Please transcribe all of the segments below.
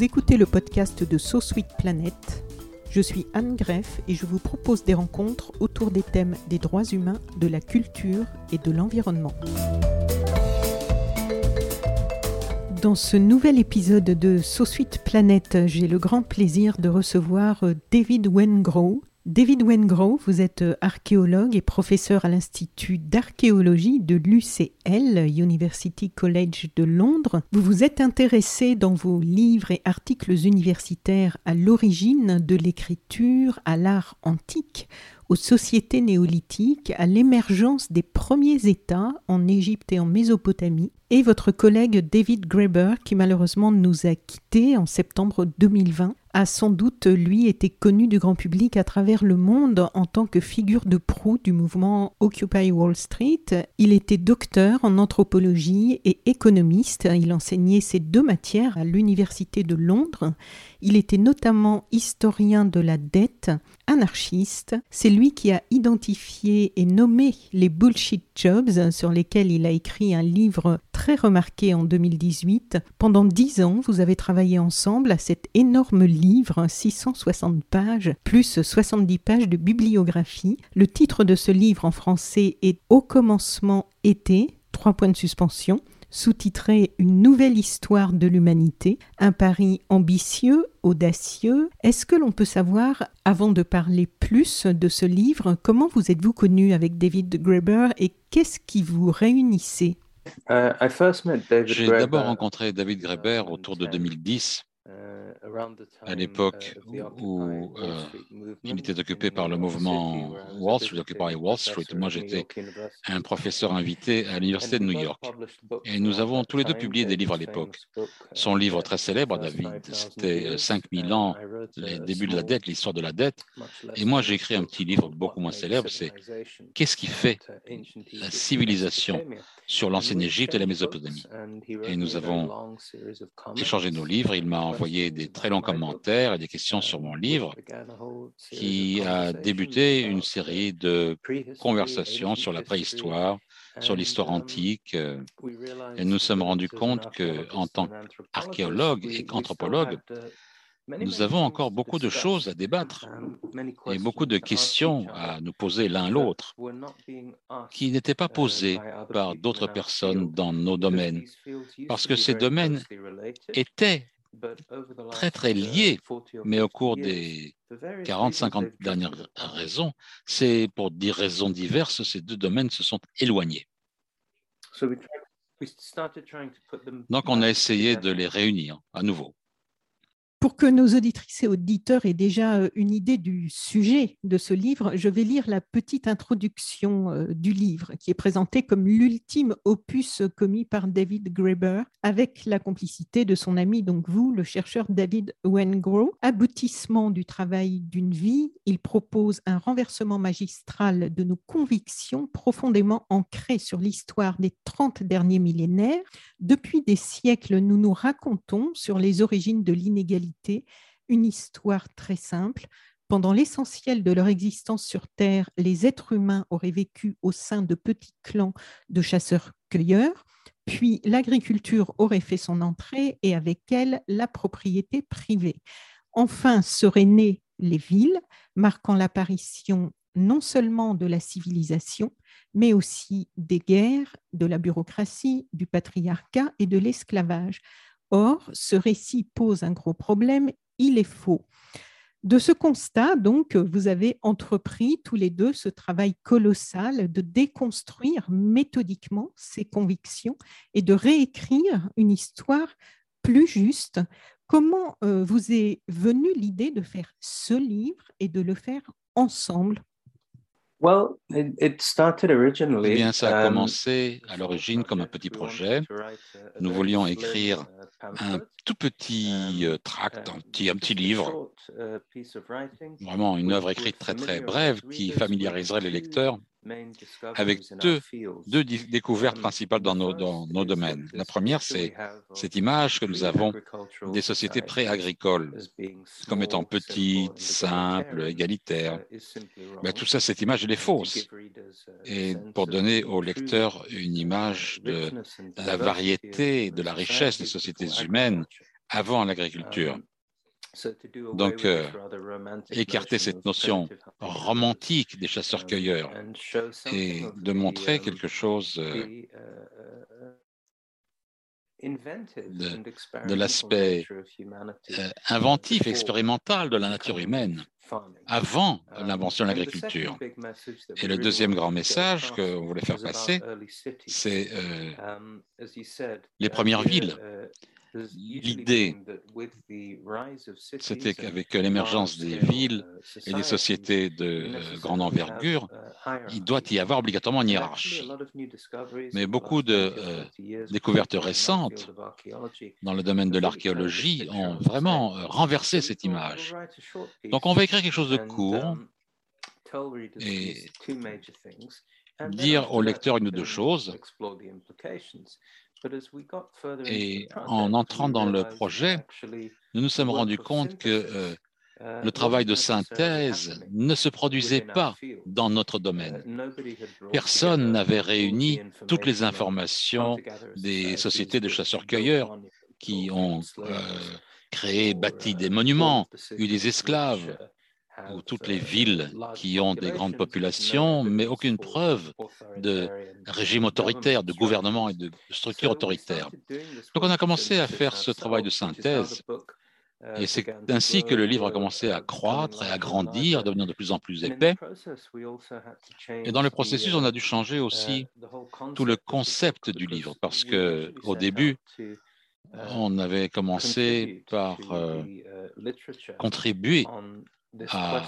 Vous écoutez le podcast de So Planet. Je suis Anne Greff et je vous propose des rencontres autour des thèmes des droits humains, de la culture et de l'environnement. Dans ce nouvel épisode de So Planet, j'ai le grand plaisir de recevoir David Wengrow, David Wengrow, vous êtes euh, archéologue et professeur à l'Institut d'archéologie de l'UCL, University College de Londres. Vous vous êtes intéressé dans vos livres et articles universitaires à l'origine de l'écriture, à l'art antique, aux sociétés néolithiques, à l'émergence des premiers États en Égypte et en Mésopotamie, et votre collègue David Graeber, qui malheureusement nous a quittés en septembre 2020, a sans doute, lui, été connu du grand public à travers le monde en tant que figure de proue du mouvement Occupy Wall Street. Il était docteur en anthropologie et économiste. Il enseignait ces deux matières à l'Université de Londres. Il était notamment historien de la dette, anarchiste. C'est lui qui a identifié et nommé les bullshit jobs sur lesquels il a écrit un livre très remarqué en 2018. Pendant dix ans, vous avez travaillé ensemble à cet énorme livre, 660 pages, plus 70 pages de bibliographie. Le titre de ce livre en français est Au commencement été, trois points de suspension sous-titré Une nouvelle histoire de l'humanité, un pari ambitieux, audacieux. Est-ce que l'on peut savoir, avant de parler plus de ce livre, comment vous êtes-vous connu avec David Graeber et qu'est-ce qui vous réunissait? Euh, J'ai d'abord rencontré David Graeber autour de 2010 à l'époque uh, où euh, il était occupé par le mouvement Wall Street, Occupy Wall Street, moi j'étais un professeur invité à l'Université de New York. Et nous avons tous les deux publié des livres à l'époque. Son livre très célèbre, David, c'était 5000 ans, les débuts de la dette, l'histoire de la dette. Et moi j'ai écrit un petit livre beaucoup moins célèbre, c'est Qu'est-ce qui fait la civilisation sur l'ancienne Égypte et la Mésopotamie? Et nous avons échangé nos livres, il m'a envoyé des très longs commentaires et des questions sur mon livre qui a débuté une série de conversations sur la préhistoire, sur l'histoire antique. Et nous sommes rendus compte qu'en tant qu'archéologue et qu'anthropologue, nous avons encore beaucoup de choses à débattre et beaucoup de questions à nous poser l'un l'autre qui n'étaient pas posées par d'autres personnes dans nos domaines, parce que ces domaines étaient très très liés, mais au cours des 40-50 dernières raisons, c'est pour des raisons diverses, ces deux domaines se sont éloignés. Donc on a essayé de les réunir à nouveau. Pour que nos auditrices et auditeurs aient déjà euh, une idée du sujet de ce livre, je vais lire la petite introduction euh, du livre qui est présenté comme l'ultime opus commis par David Graeber avec la complicité de son ami, donc vous, le chercheur David Wengrow. Aboutissement du travail d'une vie, il propose un renversement magistral de nos convictions profondément ancrées sur l'histoire des 30 derniers millénaires. Depuis des siècles, nous nous racontons sur les origines de l'inégalité une histoire très simple. Pendant l'essentiel de leur existence sur Terre, les êtres humains auraient vécu au sein de petits clans de chasseurs-cueilleurs, puis l'agriculture aurait fait son entrée et avec elle la propriété privée. Enfin seraient nées les villes, marquant l'apparition non seulement de la civilisation, mais aussi des guerres, de la bureaucratie, du patriarcat et de l'esclavage. Or, ce récit pose un gros problème, il est faux. De ce constat, donc, vous avez entrepris tous les deux ce travail colossal de déconstruire méthodiquement ces convictions et de réécrire une histoire plus juste. Comment euh, vous est venue l'idée de faire ce livre et de le faire ensemble? Eh bien, ça a um, commencé à l'origine comme un petit projet. Nous voulions écrire un tout petit euh, tract, un petit, un petit livre, vraiment une œuvre écrite très très brève qui familiariserait les lecteurs avec deux, deux découvertes principales dans nos, dans nos domaines. La première, c'est cette image que nous avons des sociétés pré-agricoles comme étant petites, simples, égalitaires. Mais tout ça, cette image, elle est fausse. Et pour donner au lecteur une image de la variété, de la richesse des sociétés humaines avant l'agriculture. Donc, euh, écarter cette notion romantique des chasseurs-cueilleurs et de montrer quelque chose euh, de, l'aspect euh, inventif, expérimental de la nature humaine avant l'invention de l'agriculture. Et le deuxième grand message qu'on voulait faire passer, c'est les premières villes. L'idée, c'était qu'avec l'émergence des villes et des sociétés de euh, grande envergure, il doit y avoir obligatoirement une hiérarchie. Mais beaucoup de euh, découvertes récentes dans le domaine de l'archéologie ont vraiment euh, renversé cette image. Donc on va écrire quelque chose de court et dire au lecteur une ou deux choses et en entrant dans le projet, nous nous sommes rendus compte que euh, uh, le travail de synthèse ne se produisait pas dans notre domaine. Uh, Personne n'avait réuni toutes les informations des sociétés de chasseurs-cueilleurs qui ont euh, créé, bâti des monuments, eu des esclaves, ou toutes les villes qui ont des grandes populations, mais aucune preuve de régime autoritaire, de gouvernement et de structure autoritaire. Donc on a commencé à faire ce travail de synthèse. Et c'est ainsi que le livre a commencé à croître et à grandir, à devenir de plus en plus épais. Et dans le processus, on a dû changer aussi tout le concept du livre, parce que au début, on avait commencé par euh, contribuer à,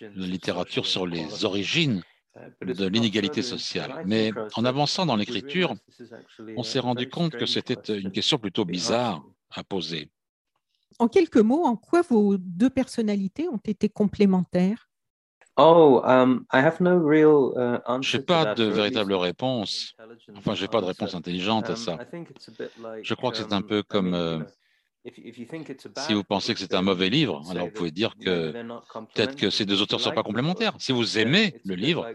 la littérature sur les origines uh, de l'inégalité sociale. Mais en avançant dans l'écriture, on s'est rendu compte que c'était une question plutôt bizarre à poser. En quelques mots, en quoi vos deux personnalités ont été complémentaires? Oh, um, uh, je n'ai pas de véritable réponse. Enfin, je n'ai pas de réponse intelligente à um, ça. Je crois que c'est un um, peu comme euh, si vous pensez que c'est un mauvais livre, alors vous pouvez dire que peut-être que ces deux auteurs ne sont pas complémentaires. Si vous aimez le livre,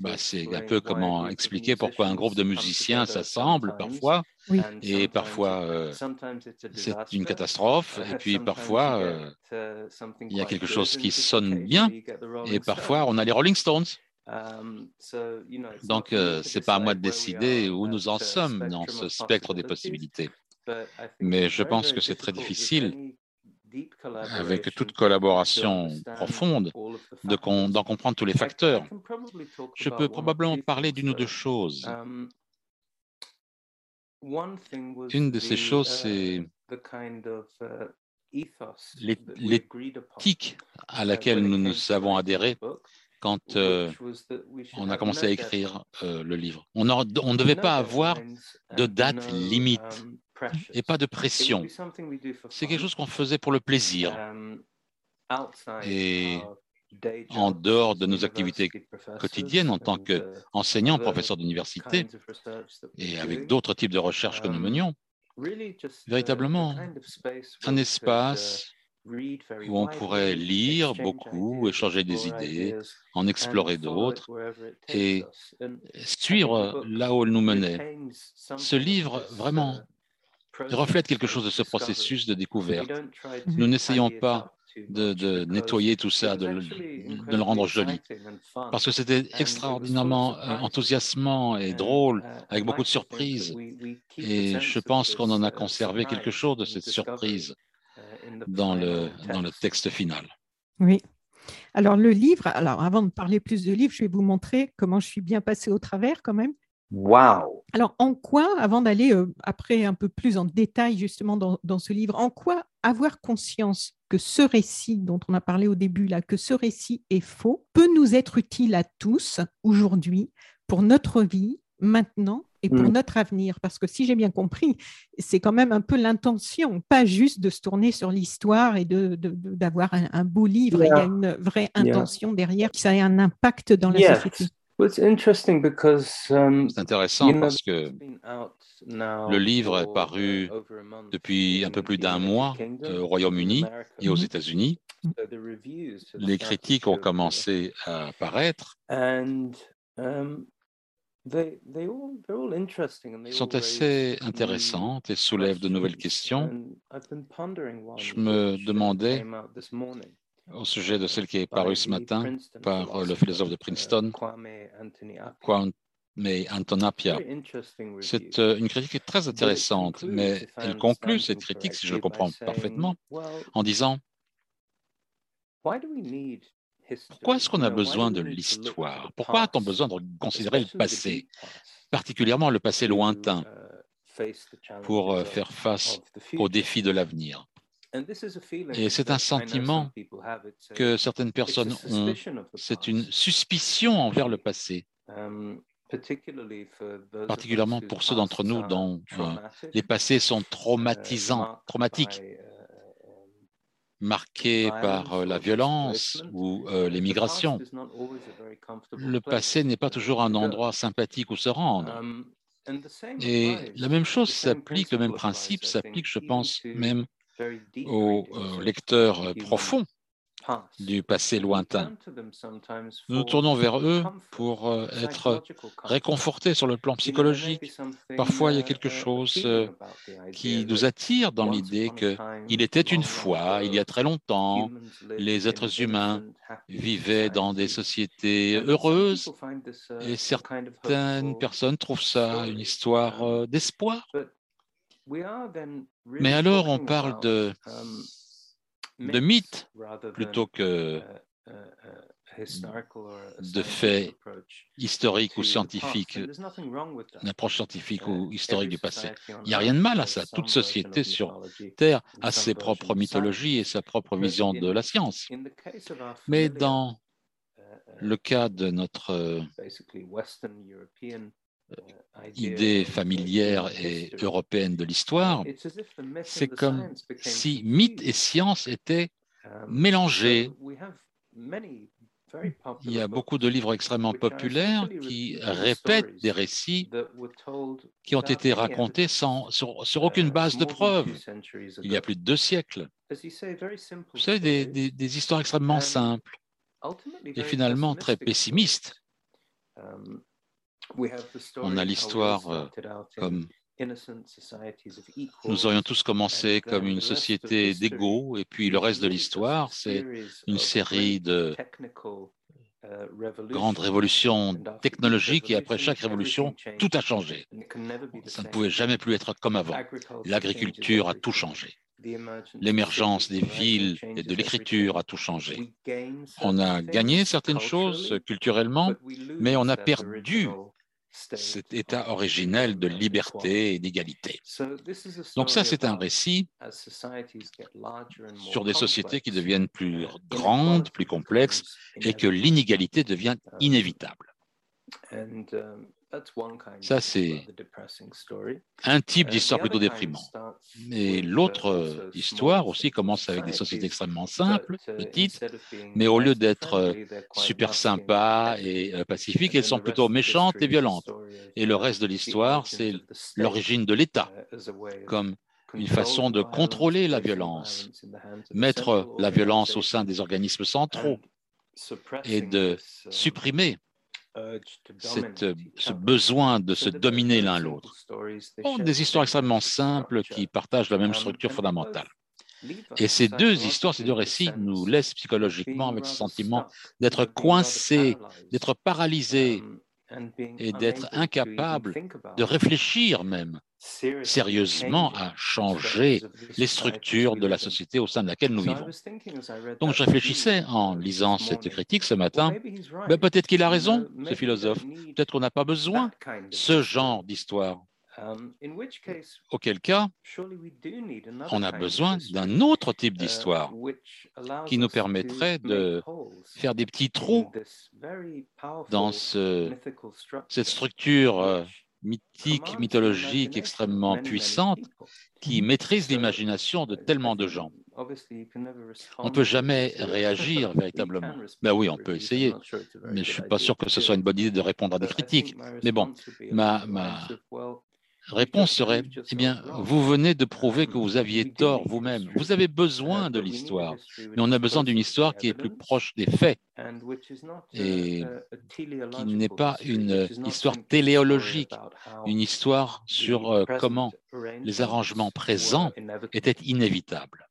bah, c'est un peu comment expliquer pourquoi un groupe de musiciens s'assemble parfois, et parfois euh, c'est une catastrophe, et puis parfois euh, il y a quelque chose qui sonne bien, et parfois on a les Rolling Stones. Donc, euh, ce n'est pas à moi de décider où nous en sommes dans ce spectre des possibilités. Mais je pense que c'est très difficile, avec toute collaboration profonde, d'en comprendre tous les facteurs. Je peux probablement parler d'une ou deux choses. Um, Une de ces choses, uh, c'est uh, l'éthique à uh, laquelle nous nous avons adhéré quand euh, on a commencé à écrire euh, le livre. On ne devait pas avoir de date limite et pas de pression. C'est quelque chose qu'on faisait pour le plaisir. Um, et en dehors de nos activités quotidiennes en tant qu'enseignant, professeur d'université, et avec d'autres types de recherches que nous um, menions, véritablement un espace où on pourrait lire beaucoup, échanger des idées, en explorer d'autres et suivre là où elle nous menait. Ce livre, vraiment, reflète quelque chose de ce processus de découverte. Nous n'essayons pas de, nettoyer tout ça, de, le rendre joli, parce que c'était extraordinairement euh, enthousiasmant et drôle, avec beaucoup de surprises. Et je pense qu'on en a conservé quelque chose de cette surprise dans le, dans le texte final. Oui. Alors le livre, alors avant de parler plus de livre, je vais vous montrer comment je suis bien passé au travers quand même. Wow Alors, en quoi, avant d'aller euh, après un peu plus en détail justement dans, ce livre, en quoi avoir conscience que ce récit dont on a parlé au début, là, que ce récit est faux, peut nous être utile à tous aujourd'hui pour notre vie, maintenant et pour mm. notre avenir? Parce que si j'ai bien compris, c'est quand même un peu l'intention, pas juste de se tourner sur l'histoire et d'avoir de, un, beau livre. Il y a une vraie intention derrière, que ça ait un impact dans la société. Um, c'est intéressant parce que le livre est paru depuis un peu plus d'un mois euh, au Royaume-Uni et aux États-Unis. Les critiques ont commencé à apparaître. Um, sont assez intéressantes et soulèvent de nouvelles questions. Je me demandais au sujet de celle qui est parue ce matin par le philosophe de Princeton, Kwame Antonapia. C'est euh, une critique très intéressante, mais elle conclut cette critique, si je le comprends parfaitement, en disant pourquoi est-ce qu'on a besoin de l'histoire? Pourquoi a-t-on besoin de considérer le passé, particulièrement le passé lointain, uh, pour euh, faire face aux défis de l'avenir? Et c'est un sentiment que certaines personnes ont. C'est une suspicion envers le passé, um, particulièrement pour ceux d'entre nous dont euh, les passés sont uh, traumatisants, traumatiques, uh, marqués par euh, la violence ou euh, les migrations. Le passé n'est pas toujours un endroit sympathique où se rendre. Um, et la même chose s'applique, le même principe s'applique, je pense, même aux euh, lecteurs profonds du passé lointain. Nous nous tournons vers eux pour euh, être réconfortés sur le plan psychologique. Parfois, il y a quelque uh, chose euh, qui nous attire dans l'idée qu'il était une fois, il y a très longtemps, les êtres humains vivaient dans des sociétés heureuses et certaines personnes trouvent ça une histoire um, d'espoir. Mais alors, on parle de um, de mythes plutôt que uh, uh, uh, de faits historiques ou scientifiques, une approche scientifique ou historique du passé. Il n'y a rien de mal à ça. Toute société sur Terre a ses propres mythologies et sa propre vision de la science. Mais dans le cas de notre idée familière et européenne de l'histoire, c'est comme si mythe et science étaient mélangés. Il y a beaucoup de livres extrêmement populaires qui répètent des récits qui ont été racontés sans, sur, aucune base de preuve il y a plus de deux siècles. Vous savez, des, des histoires extrêmement simples et finalement très pessimistes. On a l'histoire euh, comme nous aurions tous commencé comme une société d'égaux, et puis le reste de l'histoire, c'est une série de grandes révolutions technologiques, et après chaque révolution, tout a changé. Ça ne pouvait jamais plus être comme avant. L'agriculture a tout changé. L'émergence des villes et de l'écriture a tout changé. On a gagné certaines choses culturellement, mais on a perdu cet état originel de liberté et d'égalité. Donc ça, c'est un récit sur des sociétés qui deviennent plus grandes, plus complexes, et que l'inégalité devient inévitable. Ça, c'est un type d'histoire plutôt déprimant. Mais l'autre histoire aussi commence avec des sociétés extrêmement simples, uh, petites, mais au lieu d'être euh, super sympas et euh, pacifiques, elles sont plutôt méchantes et violentes. Et le reste de l'histoire, c'est l'origine de l'État, uh, comme une façon de contrôler la violence, mettre la violence au sein des organismes centraux et de uh, supprimer euh, ce besoin de se dominer l'un l'autre. des histoires extrêmement simples qui partagent la même structure fondamentale. Et ces deux histoires, ces deux récits nous laissent psychologiquement avec ce sentiment d'être coincés, d'être paralysés um, et d'être incapables de réfléchir même sérieusement à changer les structures de la société au sein de laquelle nous vivons. Donc je réfléchissais en lisant cette critique ce matin, ben, peut-être qu'il a raison, ce philosophe, peut-être qu'on n'a pas besoin de ce genre d'histoire. Um, Auquel cas, on a besoin d'un autre type uh, d'histoire qui nous permettrait de faire des petits trous dans cette structure euh, mythique, mythologique extrêmement puissante qui maîtrise l'imagination de tellement de gens. On ne peut jamais réagir véritablement. Ben oui, on peut essayer, mais je ne suis pas sûr que ce soit une bonne idée de répondre à des critiques. Mais bon, ma, ma, réponse serait, eh bien, vous venez de prouver que vous aviez tort vous-même. Vous avez besoin de l'histoire, mais on a besoin d'une histoire qui est plus proche des faits et qui n'est pas une histoire téléologique, une histoire sur euh, comment les arrangements présents étaient inévitables.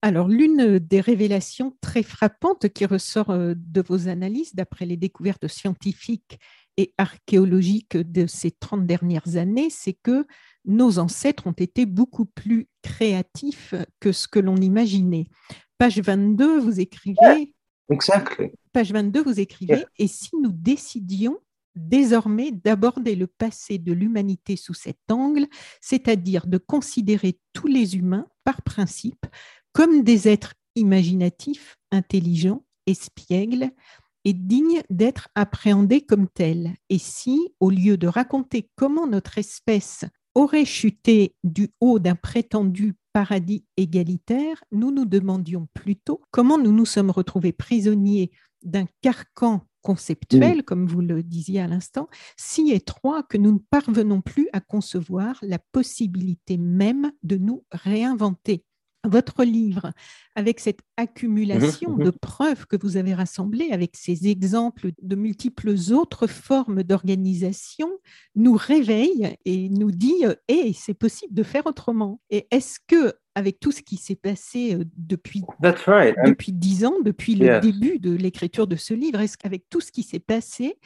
Alors, l'une des révélations très frappantes qui ressort euh, de vos analyses, d'après les découvertes scientifiques et archéologiques de ces 30 dernières années, c'est que nos ancêtres ont été beaucoup plus créatifs que ce que l'on imaginait. Page 22, vous écrivez. Page 22, vous écrivez Et si nous décidions désormais d'aborder le passé de l'humanité sous cet angle, c'est-à-dire de considérer tous les humains, par principe, comme des êtres imaginatifs, intelligents, espiègles, est digne d'être appréhendé comme tel. Et si, au lieu de raconter comment notre espèce aurait chuté du haut d'un prétendu paradis égalitaire, nous nous demandions plutôt comment nous nous sommes retrouvés prisonniers d'un carcan conceptuel, comme vous le disiez à l'instant, si étroit que nous ne parvenons plus à concevoir la possibilité même de nous réinventer votre livre, avec cette accumulation mmh de preuves que vous avez rassemblées, avec ces exemples de multiples autres formes d'organisation, nous réveille et nous dit "Eh, c'est possible de faire autrement." Et est-ce que avec tout ce qui s'est passé depuis depuis dix ans, depuis le début de l'écriture de ce livre, est-ce qu'avec tout ce qui s'est passé, euh,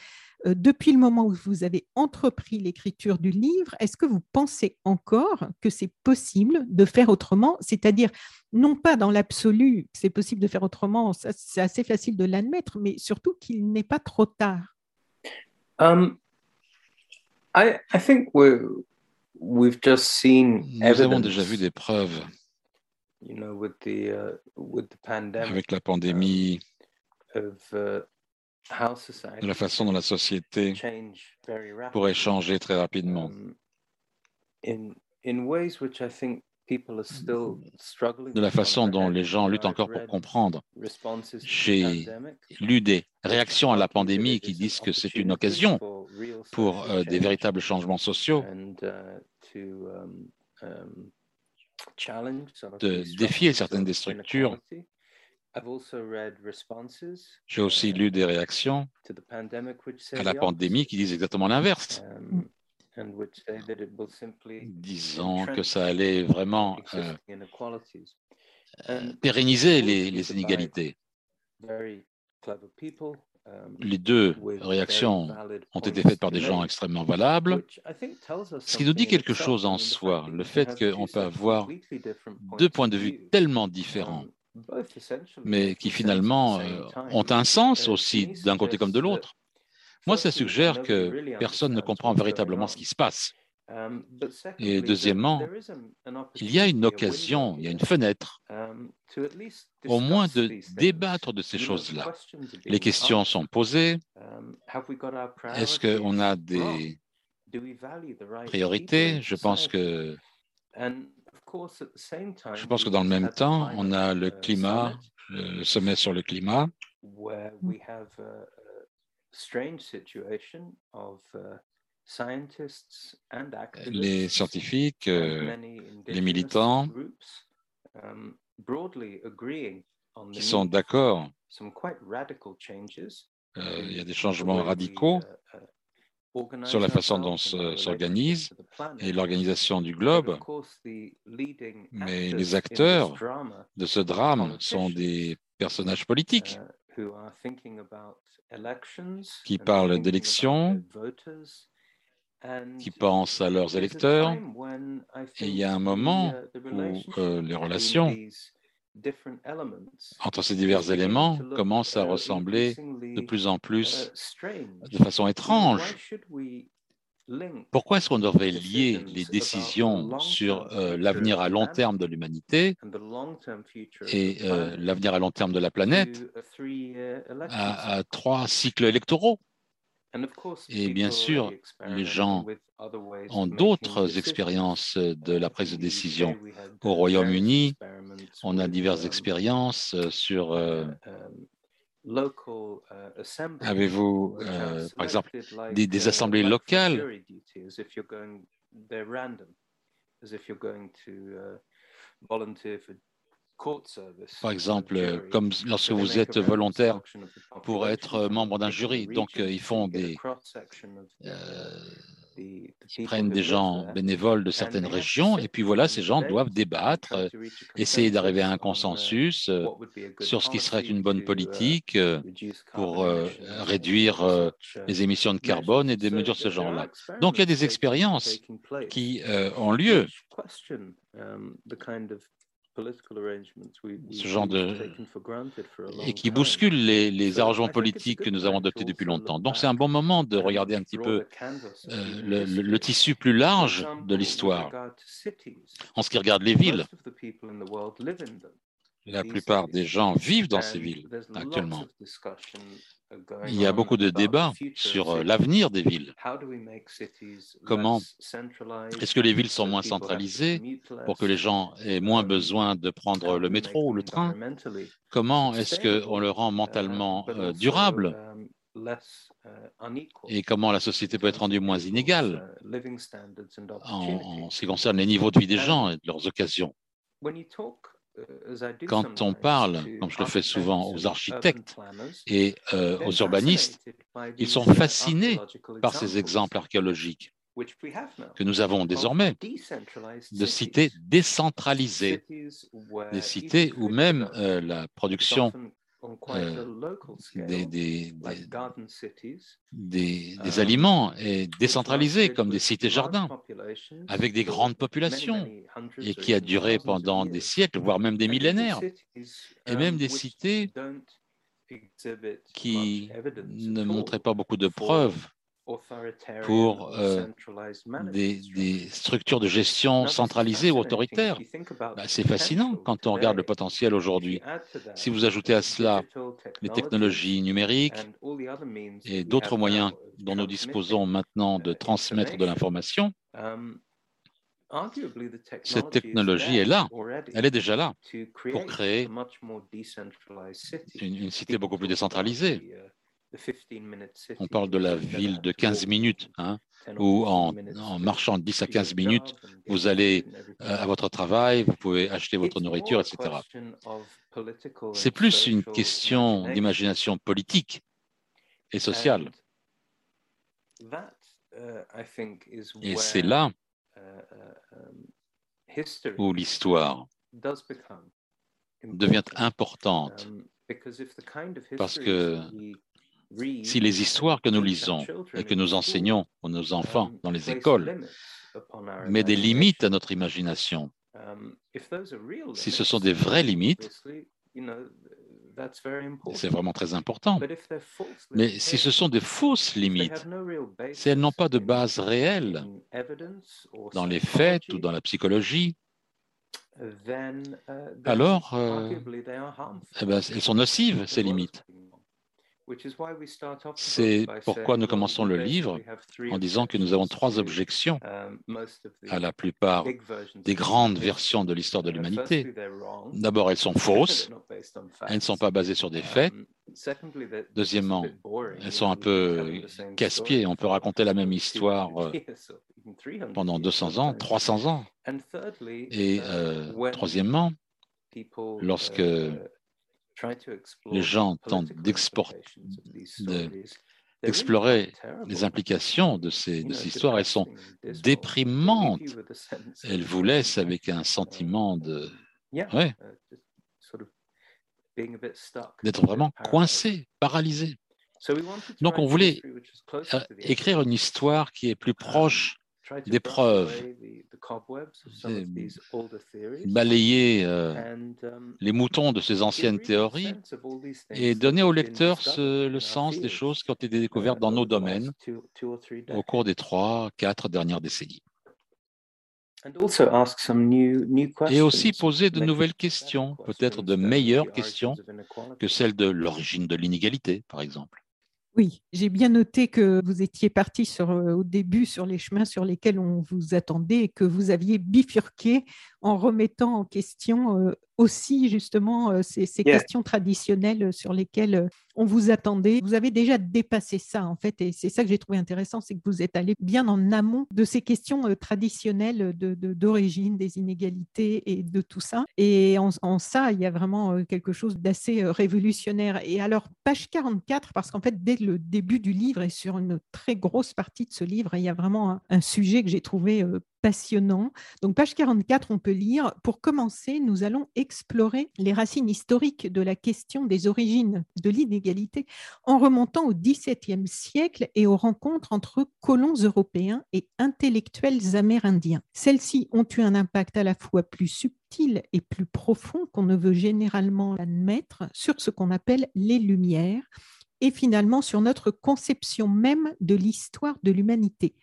depuis le moment où vous avez entrepris l'écriture du livre, est-ce que vous pensez encore que c'est possible de faire autrement? C'est-à-dire, non pas dans l'absolu, c'est possible de faire autrement, c'est assez facile de l'admettre, mais surtout qu'il n'est pas trop tard. Um, I, I think we've just seen Nous avons déjà vu des preuves. You know, with the, uh, with the pandemic, Avec la pandémie, uh, uh, de la façon dont la société pourrait changer très rapidement. Um, de la façon dont les gens luttent encore pour comprendre. J'ai lu des réactions à la pandémie qui disent que c'est une occasion pour euh, des véritables changements sociaux, uh, um, um, de défier certaines des structures j'ai aussi lu des réactions à la pandémie qui disent exactement l'inverse, um, disant que ça allait vraiment euh, pérenniser les, inégalités. Um, les deux réactions ont été faites par des gens extrêmement valables, ce qui nous dit quelque chose en soi, le fait qu'on peut avoir deux points de vue tellement différents. Um, mais qui finalement euh, ont un sens aussi d'un côté comme de l'autre. Moi, ça suggère que personne ne comprend véritablement ce qui se passe. Et deuxièmement, il y a une occasion, il y a une fenêtre, au moins de débattre de ces choses-là. Les questions sont posées. Est-ce qu'on a des priorités? Je pense que je pense que dans le même temps, on a le climat, le sommet sur le climat, les scientifiques, euh, les militants, um, qui sont d'accord. Euh, il y a des changements radicaux uh, uh, sur la façon dont on s'organise et l'organisation du globe. Mais les acteurs de ce drame sont des personnages politiques qui parlent d'élections, qui pensent à leurs électeurs. Et il y a un moment où euh, les relations entre ces divers éléments commencent à ressembler de plus en plus de façon étrange. Pourquoi est-ce qu'on devrait lier les décisions sur euh, l'avenir à long terme de l'humanité et euh, l'avenir à long terme de la planète à trois cycles électoraux et bien sûr, les gens ont d'autres expériences de la prise de décision. Au Royaume-Uni, on a diverses expériences sur euh, Avez-vous, par exemple, des, des assemblées locales? Par exemple, comme lorsque vous êtes volontaire pour être membre d'un jury. Donc, ils font des, ils prennent des gens bénévoles de certaines régions et puis voilà, ces gens doivent débattre, euh, essayer d'arriver à un consensus euh, sur ce qui serait une bonne politique euh, pour réduire les émissions de carbone et des mesures de ce genre-là. Donc il y a des expériences qui ont lieu ce genre de et qui bouscule les, les, arrangements politiques que nous avons adoptés depuis longtemps. Donc c'est un bon moment de regarder un petit peu euh, le, le, tissu plus large de l'histoire en ce qui regarde les villes. La plupart des gens vivent dans ces villes actuellement. Il y a beaucoup de débats sur euh, l'avenir des villes. Comment est-ce que les villes sont moins centralisées pour que les gens aient moins besoin de prendre le métro ou le train Comment est-ce qu'on le rend mentalement euh, durable et comment la société peut être rendue moins inégale en, ce qui concerne les niveaux de vie des gens et de leurs occasions. Quand on parle, comme je le fais souvent, aux architectes et euh, aux urbanistes, ils sont fascinés par ces exemples archéologiques que nous avons désormais de cités décentralisées, des cités où même euh, la production euh, des, des, des, des, aliments est décentralisé comme des cités-jardins, avec des grandes populations, et qui a duré pendant des siècles, voire même des millénaires, et même des cités qui ne montraient pas beaucoup de preuves pour euh, des, structures de gestion centralisées ou autoritaires. Bah, c'est fascinant quand on regarde le potentiel aujourd'hui. Si vous ajoutez à cela les technologies numériques et d'autres moyens dont nous disposons maintenant de transmettre de l'information, cette technologie est là, elle est déjà là pour créer une cité beaucoup plus décentralisée. On parle de la ville de 15 minutes, hein, où en, marchant de 10 à 15 minutes, vous allez euh, à votre travail, vous pouvez acheter votre nourriture, etc. C'est plus une question d'imagination politique et sociale. Et c'est là où l'histoire devient importante. Parce que si les histoires que nous lisons et que nous enseignons à nos enfants um, dans les écoles mettent des limites à notre imagination, um, si ce sont des vraies limites, c'est vraiment très important. Mais si ce sont des fausses limites, si elles n'ont pas de base réelle dans les faits ou dans la psychologie, uh, alors euh, eh ben, elles sont nocives, ces limites. C'est pourquoi nous commençons le livre en disant que nous avons trois objections um, à la plupart des grandes versions de l'histoire de l'humanité. D'abord, elles sont fausses, elles ne sont pas basées sur des um, faits. Deuxièmement, elles sont un peu casse-pieds. On peut raconter la même histoire euh, pendant 200 ans, 300 ans. Et uh, euh, troisièmement, lorsque uh, les gens tentent d'explorer les implications de ces, histoires. Elles sont déprimantes. Elles vous laissent avec un sentiment de... Ouais, d'être vraiment coincé, paralysé. Donc on voulait euh, écrire une histoire qui est plus um, proche des preuves, balayer euh, um, les moutons de ces anciennes théories et donner au lecteur le sens des choses qui ont été découvertes dans nos domaines au cours des trois, quatre dernières décennies. Et aussi poser de nouvelles questions, peut-être de meilleures questions que celles de l'origine de l'inégalité, par exemple. Oui, j'ai bien noté que vous étiez parti euh, au début sur les chemins sur lesquels on vous attendait et que vous aviez bifurqué en remettant en question euh, aussi justement euh, ces, questions traditionnelles sur lesquelles on vous attendait. Vous avez déjà dépassé ça, en fait, et c'est ça que j'ai trouvé intéressant, c'est que vous êtes allé bien en amont de ces questions euh, traditionnelles d'origine, des inégalités et de tout ça. Et en, ça, il y a vraiment euh, quelque chose d'assez euh, révolutionnaire. Et alors, page 44, parce qu'en fait, dès le début du livre et sur une très grosse partie de ce livre, il y a vraiment un, sujet que j'ai trouvé passionnant. Donc, page 44, on peut lire Pour commencer, nous allons explorer les racines historiques de la question des origines de l'inégalité en remontant au XVIIe siècle et aux rencontres entre colons européens et intellectuels amérindiens. Celles-ci ont eu un impact à la fois plus subtil et plus profond qu'on ne veut généralement admettre sur ce qu'on appelle les Lumières et finalement sur notre conception même de l'histoire de l'humanité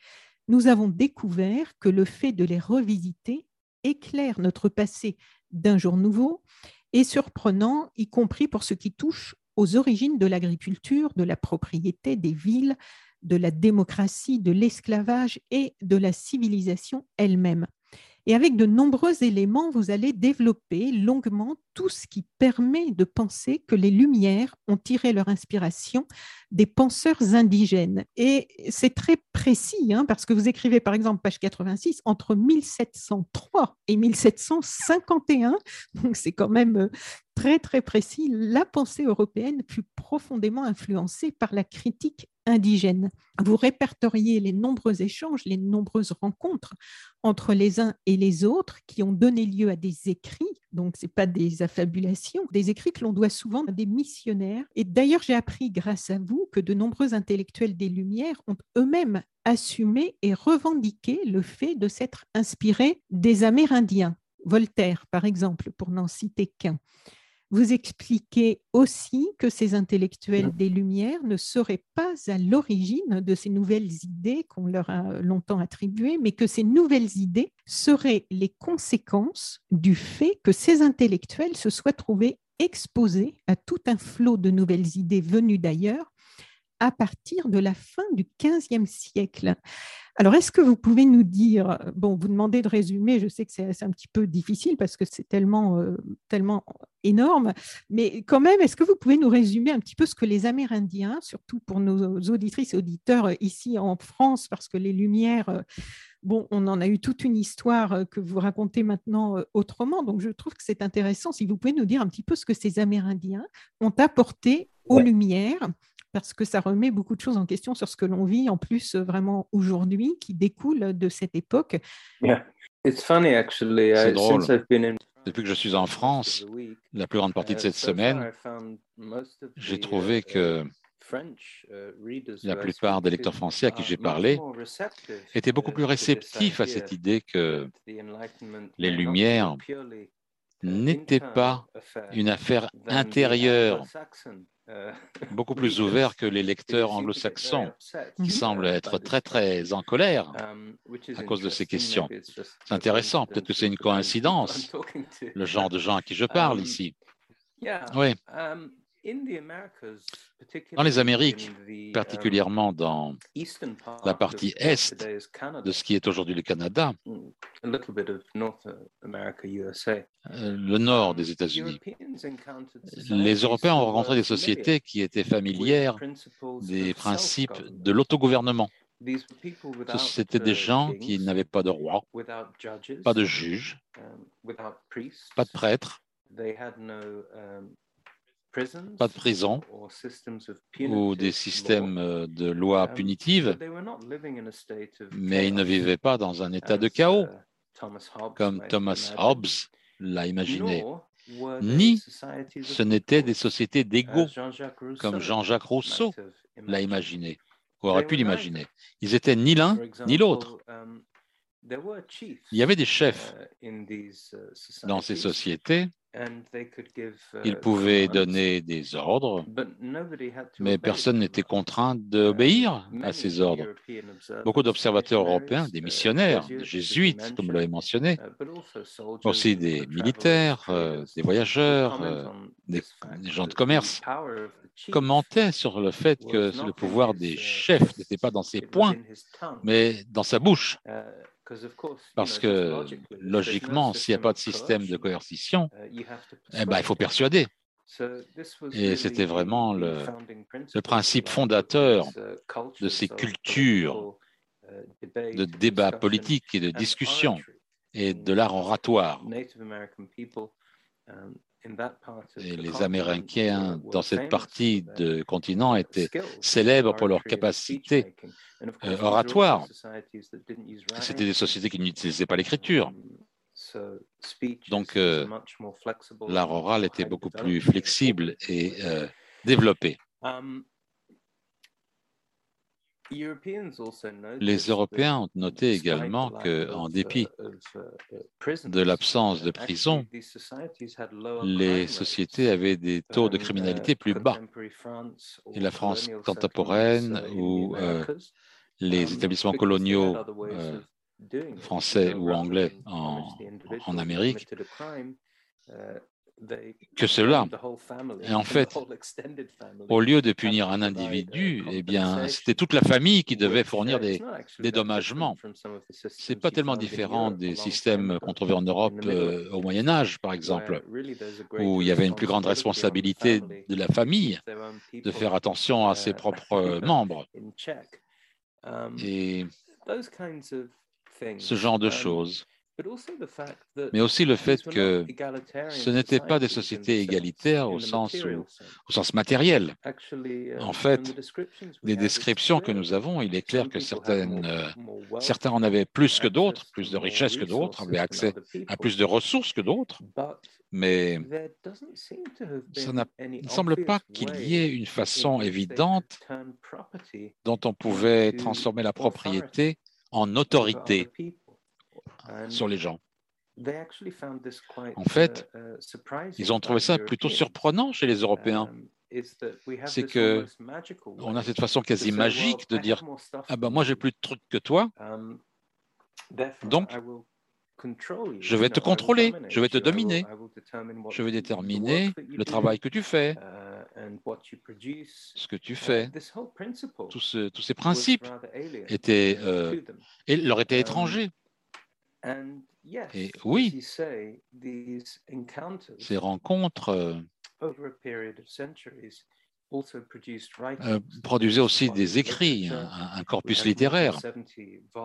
nous avons découvert que le fait de les revisiter éclaire notre passé d'un jour nouveau et surprenant, y compris pour ce qui touche aux origines de l'agriculture, de la propriété, des villes, de la démocratie, de l'esclavage et de la civilisation elle-même. Et avec de nombreux éléments, vous allez développer longuement tout ce qui permet de penser que les Lumières ont tiré leur inspiration des penseurs indigènes. Et c'est très précis, hein, parce que vous écrivez par exemple, page 86, entre 1703 et 1751, donc c'est quand même euh, très très précis, la pensée européenne fut profondément influencée par la critique indigène. Vous répertoriez les nombreux échanges, les nombreuses rencontres entre les uns et les autres qui ont donné lieu à des écrits, donc ce n'est pas des affabulations, des écrits que l'on doit souvent à des missionnaires. Et d'ailleurs, j'ai appris grâce à vous que de nombreux intellectuels des Lumières ont eux-mêmes assumé et revendiqué le fait de s'être inspirés des Amérindiens. Voltaire, par exemple, pour n'en citer qu'un. Vous expliquez aussi que ces intellectuels des Lumières ne seraient pas à l'origine de ces nouvelles idées qu'on leur a longtemps attribuées, mais que ces nouvelles idées seraient les conséquences du fait que ces intellectuels se soient trouvés exposés à tout un flot de nouvelles idées venues d'ailleurs à partir de la fin du XVe siècle. Alors, est-ce que vous pouvez nous dire, bon, vous demandez de résumer, je sais que c'est un petit peu difficile parce que c'est tellement, euh, tellement énorme, mais quand même, est-ce que vous pouvez nous résumer un petit peu ce que les Amérindiens, surtout pour nos auditrices et auditeurs euh, ici en France, parce que les Lumières, euh, bon, on en a eu toute une histoire que vous racontez maintenant autrement, donc je trouve que c'est intéressant si vous pouvez nous dire un petit peu ce que ces Amérindiens ont apporté aux Lumières parce que ça remet beaucoup de choses en question sur ce que l'on vit en plus euh, vraiment aujourd'hui, qui découle de cette époque. C'est drôle. Depuis que je suis en France, la plus grande partie de uh, cette semaine, j'ai trouvé uh, que uh, la plupart des lecteurs français à qui j'ai parlé étaient beaucoup plus réceptifs à cette idée que les Lumières n'étaient pas une affaire intérieure beaucoup plus ouvert que les lecteurs anglo-saxons, qui semblent être très très en colère à cause de ces questions. C'est intéressant, peut-être que c'est une coïncidence, le genre de gens à qui je parle ici. Oui. Dans les Amériques, um, particulièrement dans la partie est de ce qui est aujourd'hui le Canada, mm, euh, le nord des États-Unis, les Européens ont rencontré des sociétés qui étaient familières des principes de l'autogouvernement. C'était des gens qui n'avaient pas de roi, pas de juge, um, pas de prêtre, pas de prison ou des systèmes euh, de loi punitives, mais ils ne vivaient pas dans un état de chaos, uh, comme Thomas Hobbes l'a imaginé, ni ce n'étaient des sociétés d'égaux, comme Jean-Jacques Rousseau l'a imaginé, ou aurait pu l'imaginer. Ils étaient ni l'un ni l'autre. Um, Il y avait des chefs uh, uh, dans ces sociétés ils uh, pouvaient donner des ordres, mais personne n'était contraint d'obéir uh, à ces ordres. Beaucoup d'observateurs européens, des uh, missionnaires, des jésuites, comme vous l'avez mentionné, aussi des militaires, euh, des voyageurs, euh, des, gens de commerce, commentaient sur le fait que le pouvoir des chefs n'était pas dans ses poings, mais dans sa bouche. Parce que logiquement, s'il n'y a pas de système de coercition, uh, eh ben, il faut persuader. Et c'était vraiment le, le, principe fondateur de ces cultures de débat politique et de discussion et de l'art oratoire. Et les Amérindiens dans cette partie du continent étaient célèbres pour leur capacité euh, oratoire. C'était des sociétés qui n'utilisaient pas l'écriture. Donc, euh, l'art oral était beaucoup plus flexible et euh, développé. Les Européens ont noté également qu'en dépit de l'absence de prison, les sociétés avaient des taux de criminalité plus bas. Et la France contemporaine ou euh, les établissements coloniaux euh, français ou anglais en, en Amérique que cela. Et en fait, au lieu de punir un individu, eh bien, c'était toute la famille qui devait fournir des dédommagements. Ce n'est pas tellement différent des systèmes qu'on trouvait en Europe euh, au Moyen Âge, par exemple, où il y avait une plus grande responsabilité de la famille de faire attention à ses propres membres. Et ce genre de choses mais aussi le fait que ce n'étaient pas des sociétés égalitaires au sens, au sens matériel. Uh, en fait, les descriptions que nous avons, il est clair que certaines, euh, certains en avaient plus que d'autres, plus de richesses que d'autres, avaient accès à plus de ressources que d'autres, mais ça ne semble pas qu'il y ait une façon évidente dont on pouvait transformer la propriété en autorité sur les gens. En fait, uh, ils ont trouvé ça plutôt surprenant chez les Européens. Um, C'est que on a cette façon quasi magique de dire ah ben moi j'ai plus de trucs que toi, um, donc je vais te contrôler, je vais te dominer, je vais déterminer le travail que tu fais, uh, ce que tu fais. Tous, ces principes étaient, euh, leur étaient um, étrangers. Et oui, ces rencontres euh, euh, produisaient aussi des écrits, un, corpus littéraire.